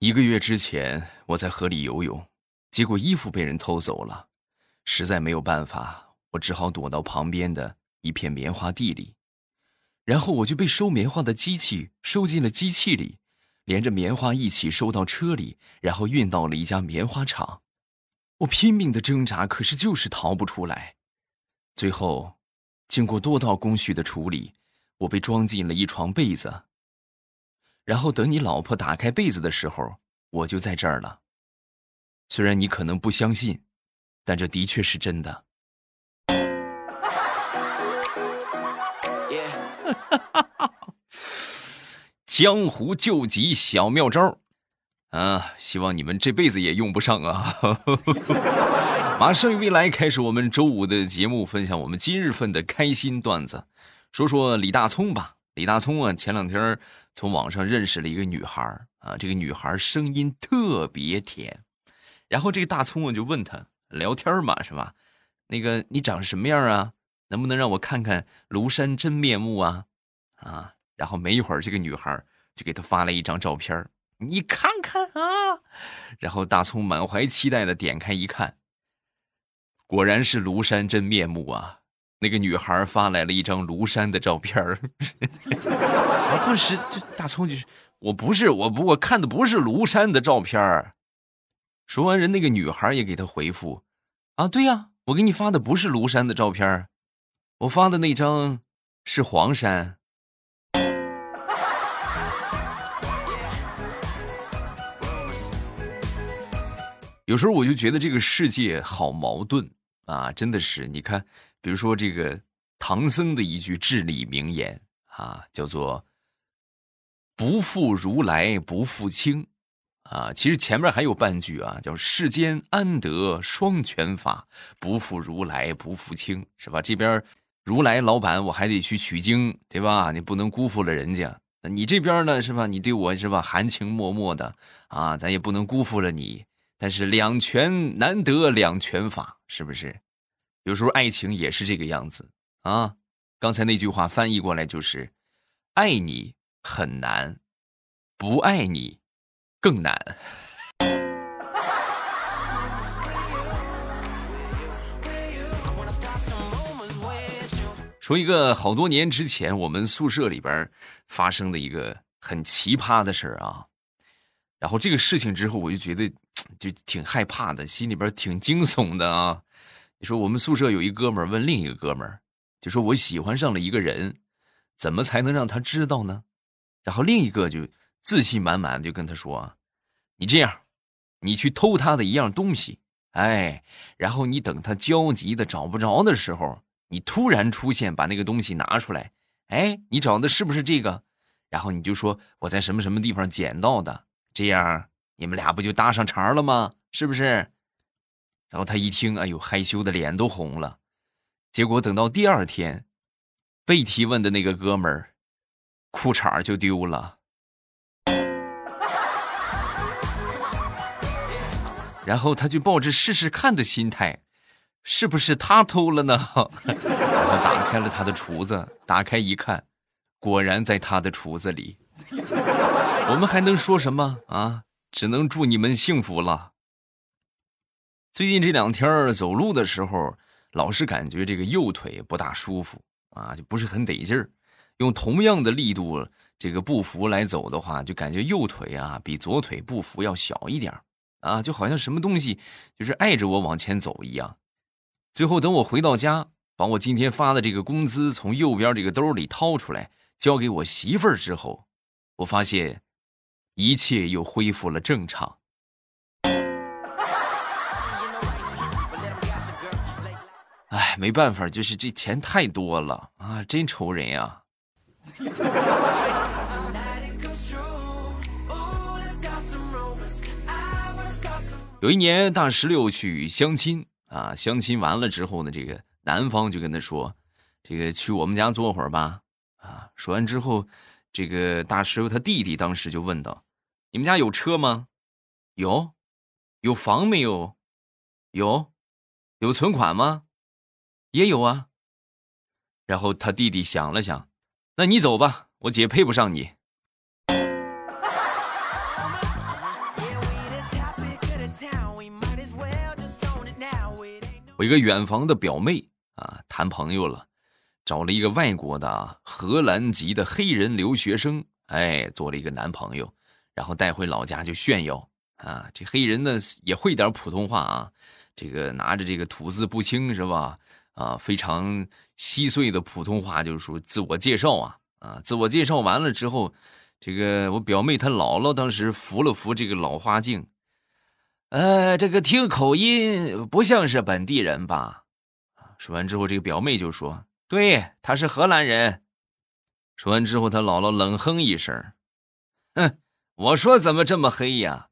一个月之前，我在河里游泳，结果衣服被人偷走了，实在没有办法，我只好躲到旁边的一片棉花地里，然后我就被收棉花的机器收进了机器里，连着棉花一起收到车里，然后运到了一家棉花厂。我拼命的挣扎，可是就是逃不出来。最后，经过多道工序的处理，我被装进了一床被子。然后等你老婆打开被子的时候，我就在这儿了。虽然你可能不相信，但这的确是真的。江湖救急小妙招啊！希望你们这辈子也用不上啊！马上与未来开始我们周五的节目，分享我们今日份的开心段子。说说李大聪吧，李大聪啊，前两天从网上认识了一个女孩啊，这个女孩声音特别甜，然后这个大葱啊就问他聊天嘛，是吧？那个你长什么样啊？能不能让我看看庐山真面目啊？啊！然后没一会儿，这个女孩就给他发了一张照片你看看啊。然后大葱满怀期待的点开一看，果然是庐山真面目啊！那个女孩发来了一张庐山的照片儿，顿时就大葱就是我不是我不我看的不是庐山的照片儿。说完人那个女孩也给他回复，啊对呀，我给你发的不是庐山的照片，我发的那张是黄山。有时候我就觉得这个世界好矛盾啊，真的是。你看，比如说这个唐僧的一句至理名言啊，叫做“不负如来不负卿”，啊，其实前面还有半句啊，叫“世间安得双全法，不负如来不负卿”，是吧？这边如来老板我还得去取经，对吧？你不能辜负了人家。你这边呢，是吧？你对我是吧，含情脉脉的啊，咱也不能辜负了你。但是两全难得两全法，是不是？有时候爱情也是这个样子啊。刚才那句话翻译过来就是：爱你很难，不爱你更难。说一个好多年之前我们宿舍里边发生的一个很奇葩的事儿啊。然后这个事情之后，我就觉得就挺害怕的，心里边挺惊悚的啊。你说我们宿舍有一哥们儿问另一个哥们儿，就说我喜欢上了一个人，怎么才能让他知道呢？然后另一个就自信满满就跟他说，你这样，你去偷他的一样东西，哎，然后你等他焦急的找不着的时候，你突然出现，把那个东西拿出来，哎，你找的是不是这个？然后你就说我在什么什么地方捡到的。这样你们俩不就搭上茬了吗？是不是？然后他一听，哎呦，害羞的脸都红了。结果等到第二天，被提问的那个哥们儿，裤衩就丢了。然后他就抱着试试看的心态，是不是他偷了呢？然后打开了他的厨子，打开一看，果然在他的厨子里。我们还能说什么啊？只能祝你们幸福了。最近这两天走路的时候，老是感觉这个右腿不大舒服啊，就不是很得劲儿。用同样的力度这个步幅来走的话，就感觉右腿啊比左腿步幅要小一点啊，就好像什么东西就是碍着我往前走一样。最后等我回到家，把我今天发的这个工资从右边这个兜里掏出来交给我媳妇儿之后，我发现。一切又恢复了正常。哎，没办法，就是这钱太多了啊，真愁人呀。有一年，大石榴去相亲啊，相亲完了之后呢，这个男方就跟他说：“这个去我们家坐会儿吧。”啊，说完之后，这个大石榴他弟弟当时就问道。你们家有车吗？有，有房没有？有，有存款吗？也有啊。然后他弟弟想了想那你走吧我姐配不上你。我一个远房的表妹啊谈朋友了找了一个外国的荷兰籍的黑人留学生哎做了一个男朋友然后带回老家就炫耀啊这黑人呢也会点普通话啊这个拿着这个吐字不清是吧啊，非常稀碎的普通话就是说自我介绍啊啊，自我介绍完了之后，这个我表妹她姥姥当时扶了扶这个老花镜。呃，这个听口音不像是本地人吧？说完之后，这个表妹就说：“对，他是荷兰人。”说完之后，他姥姥冷哼一声：“哼，我说怎么这么黑呀？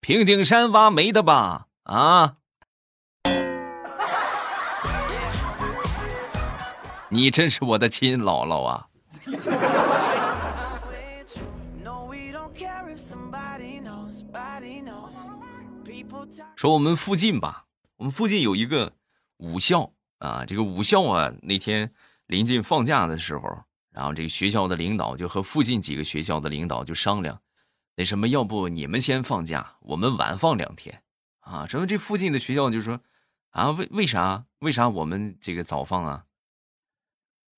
平顶山挖煤的吧？啊？你真是我的亲姥姥啊！”说我们附近吧，我们附近有一个武校啊，这个武校啊，那天临近放假的时候，然后这个学校的领导就和附近几个学校的领导就商量，那什么，要不你们先放假，我们晚放两天啊？什么这附近的学校就说，啊，为为啥？为啥我们这个早放啊？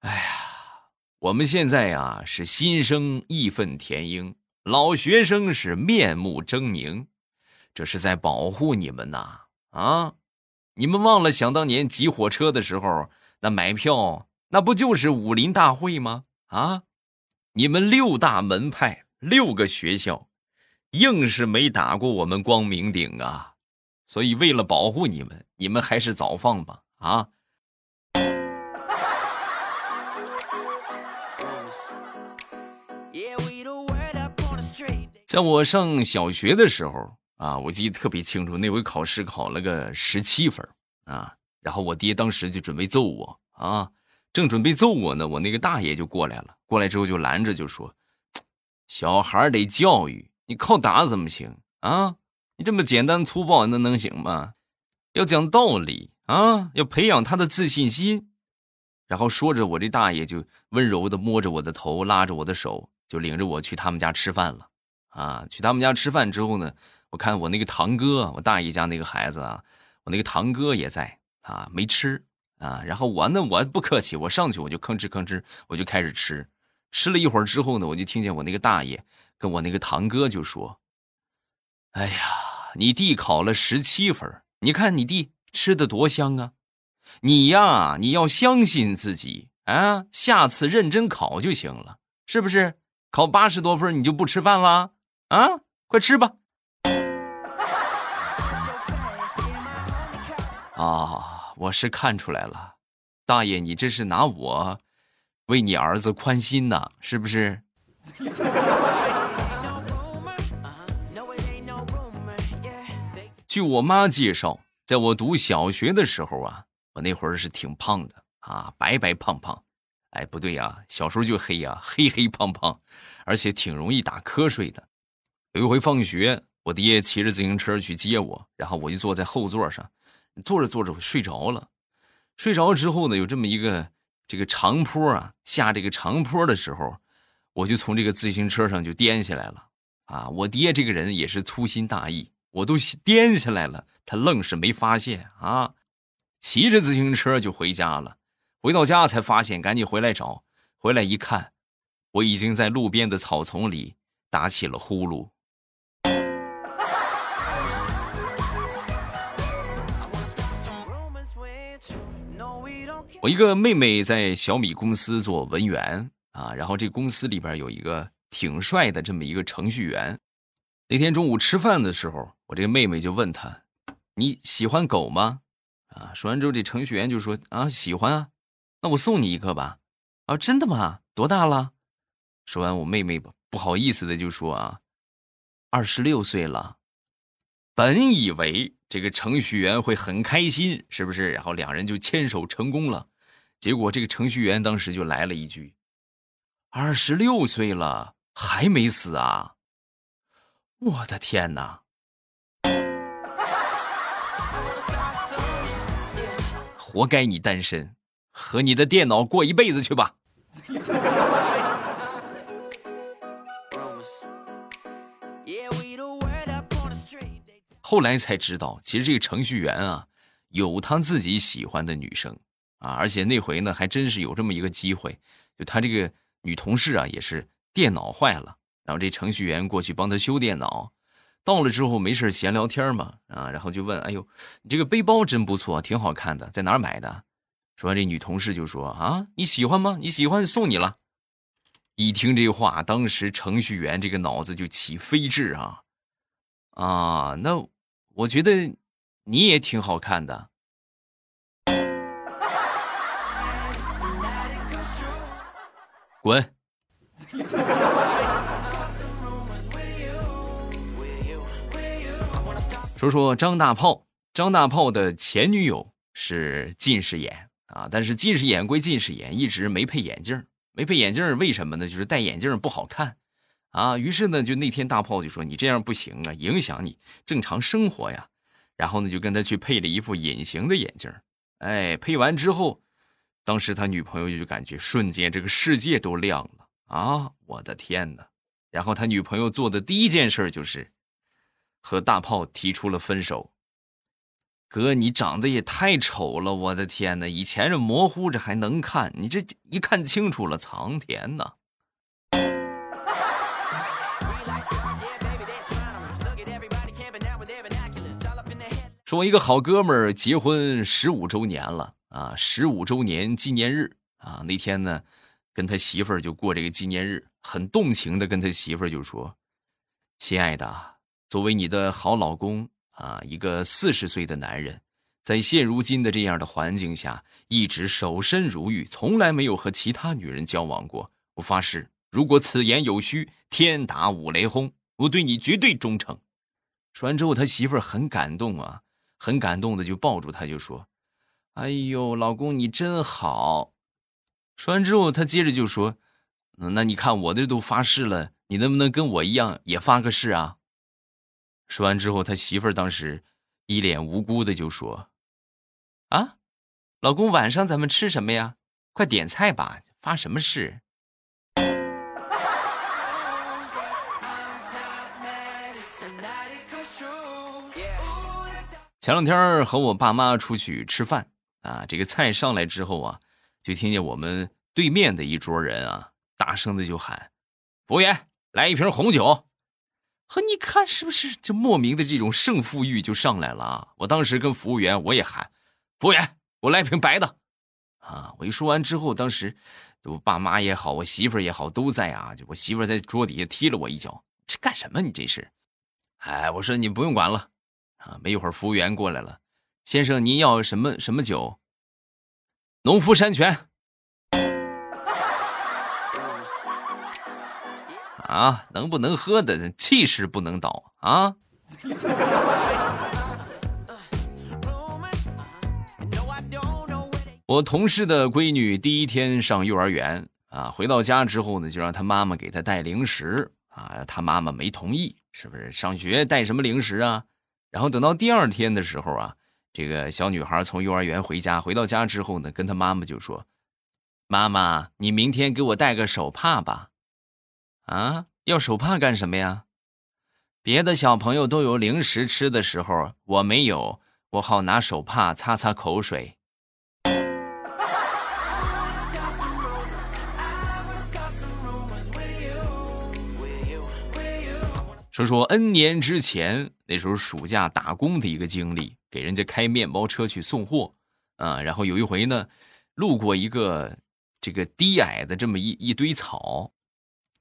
哎呀，我们现在呀是新生义愤填膺，老学生是面目狰狞。这是在保护你们呐！啊，你们忘了想当年挤火车的时候，那买票那不就是武林大会吗？啊，你们六大门派六个学校，硬是没打过我们光明顶啊！所以为了保护你们，你们还是早放吧！啊，在我上小学的时候。啊，我记得特别清楚，那回考试考了个十七分啊，然后我爹当时就准备揍我啊，正准备揍我呢，我那个大爷就过来了，过来之后就拦着就说：“小孩得教育，你靠打怎么行啊？你这么简单粗暴，那能行吗？要讲道理啊，要培养他的自信心。”然后说着，我这大爷就温柔的摸着我的头，拉着我的手，就领着我去他们家吃饭了。啊，去他们家吃饭之后呢。我看我那个堂哥，我大姨家那个孩子啊，我那个堂哥也在啊，没吃啊。然后我呢，我不客气，我上去我就吭哧吭哧，我就开始吃。吃了一会儿之后呢，我就听见我那个大爷跟我那个堂哥就说：“哎呀，你弟考了十七分，你看你弟吃的多香啊！你呀，你要相信自己啊，下次认真考就行了，是不是？考八十多分你就不吃饭了啊？快吃吧。”啊，我是看出来了，大爷，你这是拿我为你儿子宽心呐，是不是？据我妈介绍，在我读小学的时候啊，我那会儿是挺胖的啊，白白胖胖。哎，不对呀，小时候就黑呀，黑黑胖胖，而且挺容易打瞌睡的。有一回放学，我爹骑着自行车去接我，然后我就坐在后座上。坐着坐着我睡着了，睡着之后呢，有这么一个这个长坡啊，下这个长坡的时候，我就从这个自行车上就颠下来了啊！我爹这个人也是粗心大意，我都颠下来了，他愣是没发现啊！骑着自行车就回家了，回到家才发现，赶紧回来找，回来一看，我已经在路边的草丛里打起了呼噜。我一个妹妹在小米公司做文员啊，然后这公司里边有一个挺帅的这么一个程序员。那天中午吃饭的时候，我这个妹妹就问他：“你喜欢狗吗？”啊，说完之后，这程序员就说：“啊，喜欢啊，那我送你一个吧。”啊，真的吗？多大了？说完，我妹妹不好意思的就说：“啊，二十六岁了。”本以为这个程序员会很开心，是不是？然后两人就牵手成功了。结果这个程序员当时就来了一句：“二十六岁了还没死啊！”我的天哪！活该你单身，和你的电脑过一辈子去吧。后来才知道，其实这个程序员啊。有他自己喜欢的女生啊，而且那回呢还真是有这么一个机会，就他这个女同事啊也是电脑坏了，然后这程序员过去帮他修电脑，到了之后没事闲聊天嘛啊，然后就问：“哎呦，你这个背包真不错，挺好看的，在哪儿买的？”说完这女同事就说：“啊，你喜欢吗？你喜欢送你了。”一听这话，当时程序员这个脑子就起飞智啊啊！那我觉得你也挺好看的。滚！说说张大炮，张大炮的前女友是近视眼啊，但是近视眼归近视眼，一直没配眼镜。没配眼镜为什么呢？就是戴眼镜不好看，啊，于是呢，就那天大炮就说：“你这样不行啊，影响你正常生活呀。”然后呢，就跟他去配了一副隐形的眼镜。哎，配完之后，当时他女朋友就感觉瞬间这个世界都亮了啊！我的天哪！然后他女朋友做的第一件事就是和大炮提出了分手。哥，你长得也太丑了！我的天哪，以前这模糊着还能看，你这一看清楚了，藏天呐！说，我一个好哥们儿结婚十五周年了啊，十五周年纪念日啊，那天呢，跟他媳妇儿就过这个纪念日，很动情的跟他媳妇儿就说：“亲爱的，作为你的好老公。”啊，一个四十岁的男人，在现如今的这样的环境下，一直守身如玉，从来没有和其他女人交往过。我发誓，如果此言有虚，天打五雷轰，我对你绝对忠诚。说完之后，他媳妇儿很感动啊，很感动的就抱住他，就说：“哎呦，老公你真好。”说完之后，他接着就说：“那你看我这都发誓了，你能不能跟我一样也发个誓啊？”说完之后，他媳妇儿当时一脸无辜的就说：“啊，老公，晚上咱们吃什么呀？快点菜吧，发什么誓？”前两天和我爸妈出去吃饭啊，这个菜上来之后啊，就听见我们对面的一桌人啊，大声的就喊：“服务员，来一瓶红酒。”和你看是不是这莫名的这种胜负欲就上来了啊？我当时跟服务员我也喊，服务员，我来瓶白的，啊！我一说完之后，当时我爸妈也好，我媳妇也好都在啊。就我媳妇在桌底下踢了我一脚，这干什么？你这是？哎，我说你不用管了，啊！没一会儿服务员过来了，先生您要什么什么酒？农夫山泉。啊，能不能喝的气势不能倒啊！我同事的闺女第一天上幼儿园啊，回到家之后呢，就让她妈妈给她带零食啊，她妈妈没同意，是不是？上学带什么零食啊？然后等到第二天的时候啊，这个小女孩从幼儿园回家，回到家之后呢，跟她妈妈就说：“妈妈，你明天给我带个手帕吧。”啊，要手帕干什么呀？别的小朋友都有零食吃的时候，我没有，我好拿手帕擦擦口水。说说 N 年之前，那时候暑假打工的一个经历，给人家开面包车去送货啊。然后有一回呢，路过一个这个低矮的这么一一堆草。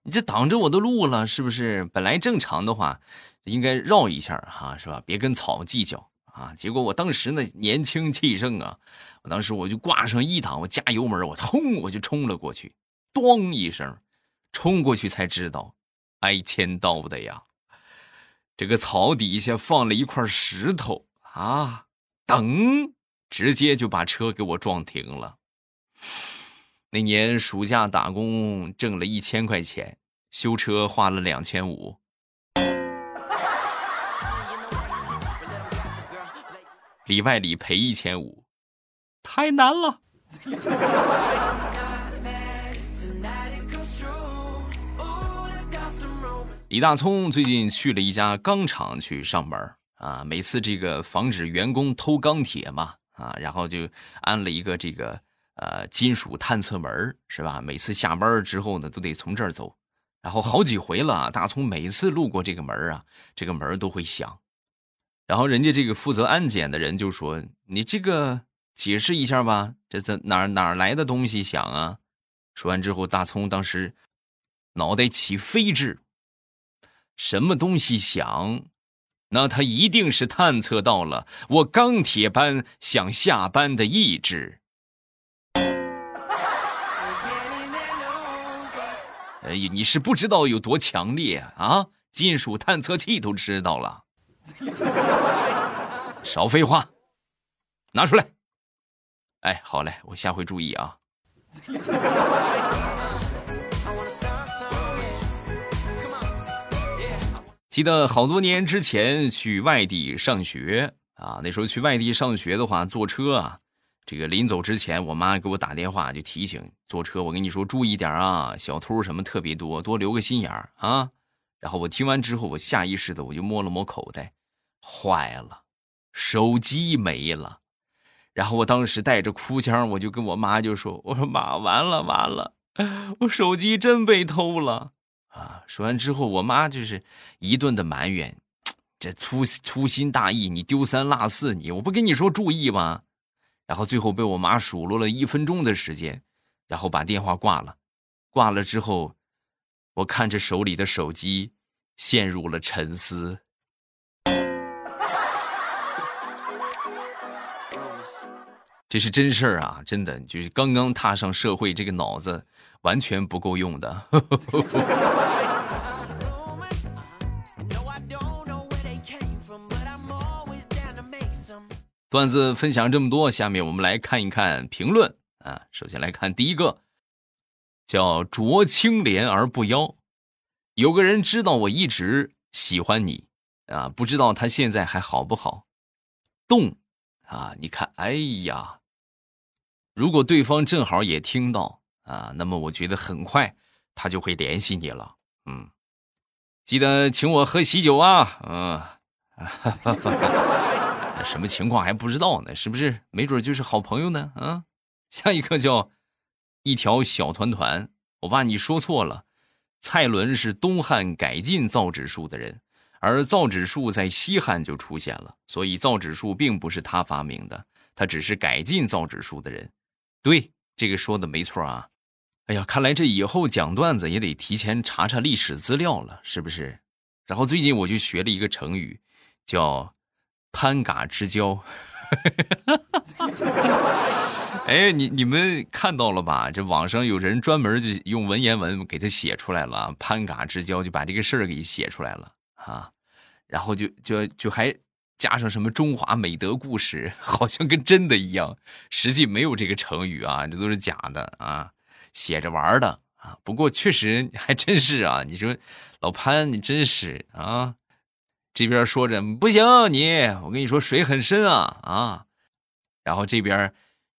你这挡着我的路了，是不是？本来正常的话，应该绕一下哈，是吧？别跟草计较啊！结果我当时呢年轻气盛啊，我当时我就挂上一档，我加油门，我轰我就冲了过去，咣一声，冲过去才知道，挨千刀的呀！这个草底下放了一块石头啊，噔，直接就把车给我撞停了。那年暑假打工挣了一千块钱，修车花了两千五，里外里赔一千五，太难了。李大聪最近去了一家钢厂去上班啊，每次这个防止员工偷钢铁嘛，啊，然后就安了一个这个呃金属探测门是吧？每次下班之后呢，都得从这儿走，然后好几回了，大葱每次路过这个门啊，这个门都会响，然后人家这个负责安检的人就说：“你这个解释一下吧，这怎哪哪来的东西响啊？”说完之后，大葱当时脑袋起飞智，什么东西响？那他一定是探测到了我钢铁般想下班的意志。哎呀，你是不知道有多强烈啊！金属探测器都知道了。少废话，拿出来。哎，好嘞，我下回注意啊。记得好多年之前去外地上学啊，那时候去外地上学的话，坐车啊，这个临走之前，我妈给我打电话就提醒坐车，我跟你说注意点啊，小偷什么特别多，多留个心眼儿啊。然后我听完之后，我下意识的我就摸了摸口袋，坏了，手机没了。然后我当时带着哭腔，我就跟我妈就说：“我说妈，完了完了，我手机真被偷了。”啊！说完之后，我妈就是一顿的埋怨，这粗粗心大意，你丢三落四，你我不跟你说注意吗？然后最后被我妈数落了一分钟的时间，然后把电话挂了。挂了之后，我看着手里的手机，陷入了沉思。这是真事儿啊，真的，就是刚刚踏上社会，这个脑子完全不够用的。段子分享这么多，下面我们来看一看评论啊。首先来看第一个，叫濯清涟而不妖。有个人知道我一直喜欢你啊，不知道他现在还好不好？动啊，你看，哎呀。如果对方正好也听到啊，那么我觉得很快他就会联系你了。嗯，记得请我喝喜酒啊。嗯，什么情况还不知道呢？是不是？没准就是好朋友呢。啊，下一个叫一条小团团。我怕你说错了，蔡伦是东汉改进造纸术的人，而造纸术在西汉就出现了，所以造纸术并不是他发明的，他只是改进造纸术的人。对，这个说的没错啊！哎呀，看来这以后讲段子也得提前查查历史资料了，是不是？然后最近我就学了一个成语，叫“攀嘎之交”。哎，你你们看到了吧？这网上有人专门就用文言文给他写出来了，“攀嘎之交”就把这个事儿给写出来了啊！然后就就就还。加上什么中华美德故事，好像跟真的一样，实际没有这个成语啊，这都是假的啊，写着玩的啊。不过确实还真是啊，你说老潘，你真是啊，这边说着不行，你我跟你说水很深啊啊，然后这边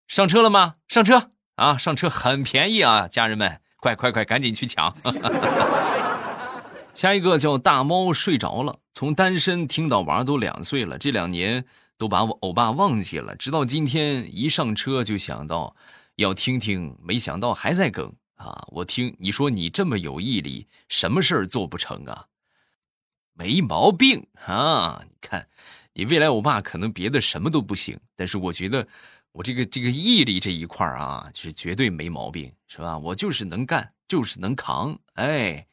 上车了吗？上车啊，上车很便宜啊，家人们，快快快，赶紧去抢。下一个叫大猫睡着了。从单身听到娃都两岁了，这两年都把我欧巴忘记了。直到今天一上车就想到要听听，没想到还在更啊！我听你说你这么有毅力，什么事儿做不成啊？没毛病啊！你看，你未来我爸可能别的什么都不行，但是我觉得我这个这个毅力这一块啊，是绝对没毛病，是吧？我就是能干，就是能扛，哎。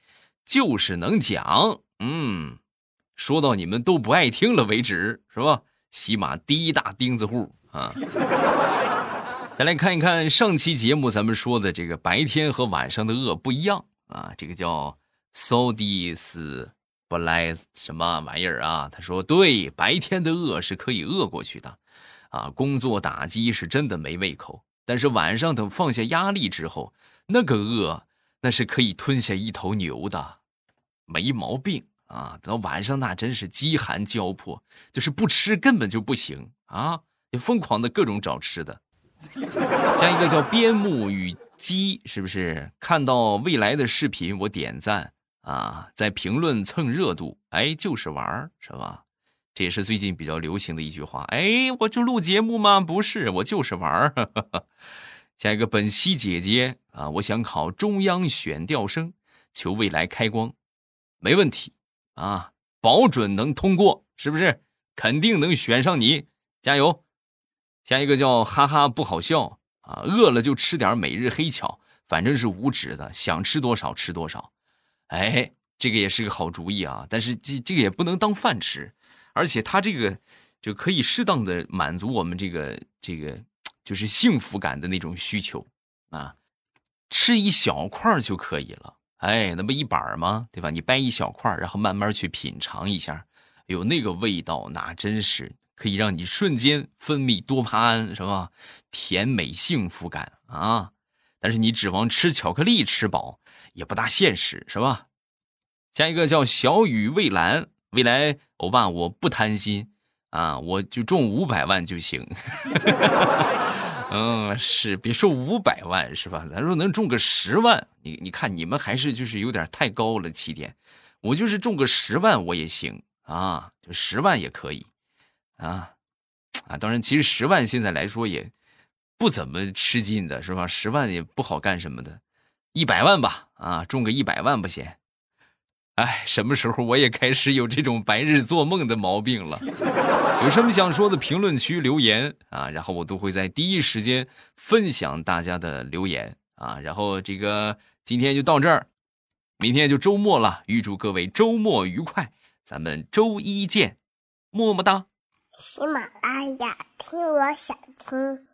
就是能讲，嗯，说到你们都不爱听了为止，是吧？起码第一大钉子户啊！再来看一看上期节目咱们说的这个白天和晚上的饿不一样啊，这个叫 “so this” 不来什么玩意儿啊？他说对，白天的饿是可以饿过去的，啊，工作打击是真的没胃口，但是晚上等放下压力之后，那个饿那是可以吞下一头牛的。没毛病啊！到晚上那真是饥寒交迫，就是不吃根本就不行啊！就疯狂的各种找吃的。像一个叫边牧与鸡，是不是？看到未来的视频，我点赞啊，在评论蹭热度，哎，就是玩儿是吧？这也是最近比较流行的一句话。哎，我就录节目吗？不是，我就是玩儿。下一个，本溪姐姐啊，我想考中央选调生，求未来开光，没问题啊，保准能通过，是不是？肯定能选上你，加油！下一个叫哈哈不好笑啊，饿了就吃点每日黑巧，反正是无脂的，想吃多少吃多少。哎，这个也是个好主意啊，但是这这个也不能当饭吃，而且它这个就可以适当的满足我们这个这个。就是幸福感的那种需求啊，吃一小块就可以了。哎，那不一板吗？对吧？你掰一小块，然后慢慢去品尝一下，有那个味道，那真是可以让你瞬间分泌多巴胺，是吧？甜美幸福感啊！但是你指望吃巧克力吃饱，也不大现实，是吧？下一个叫小雨蔚蓝，未来欧巴，我不贪心啊，我就中五百万就行。嗯，是，别说五百万是吧？咱说能中个十万，你你看你们还是就是有点太高了起点，我就是中个十万我也行啊，就十万也可以，啊啊，当然其实十万现在来说也不怎么吃劲的是吧？十万也不好干什么的，一百万吧，啊，中个一百万不行。哎，什么时候我也开始有这种白日做梦的毛病了？有什么想说的，评论区留言啊，然后我都会在第一时间分享大家的留言啊。然后这个今天就到这儿，明天就周末了，预祝各位周末愉快，咱们周一见，么么哒。喜马拉雅听，我想听。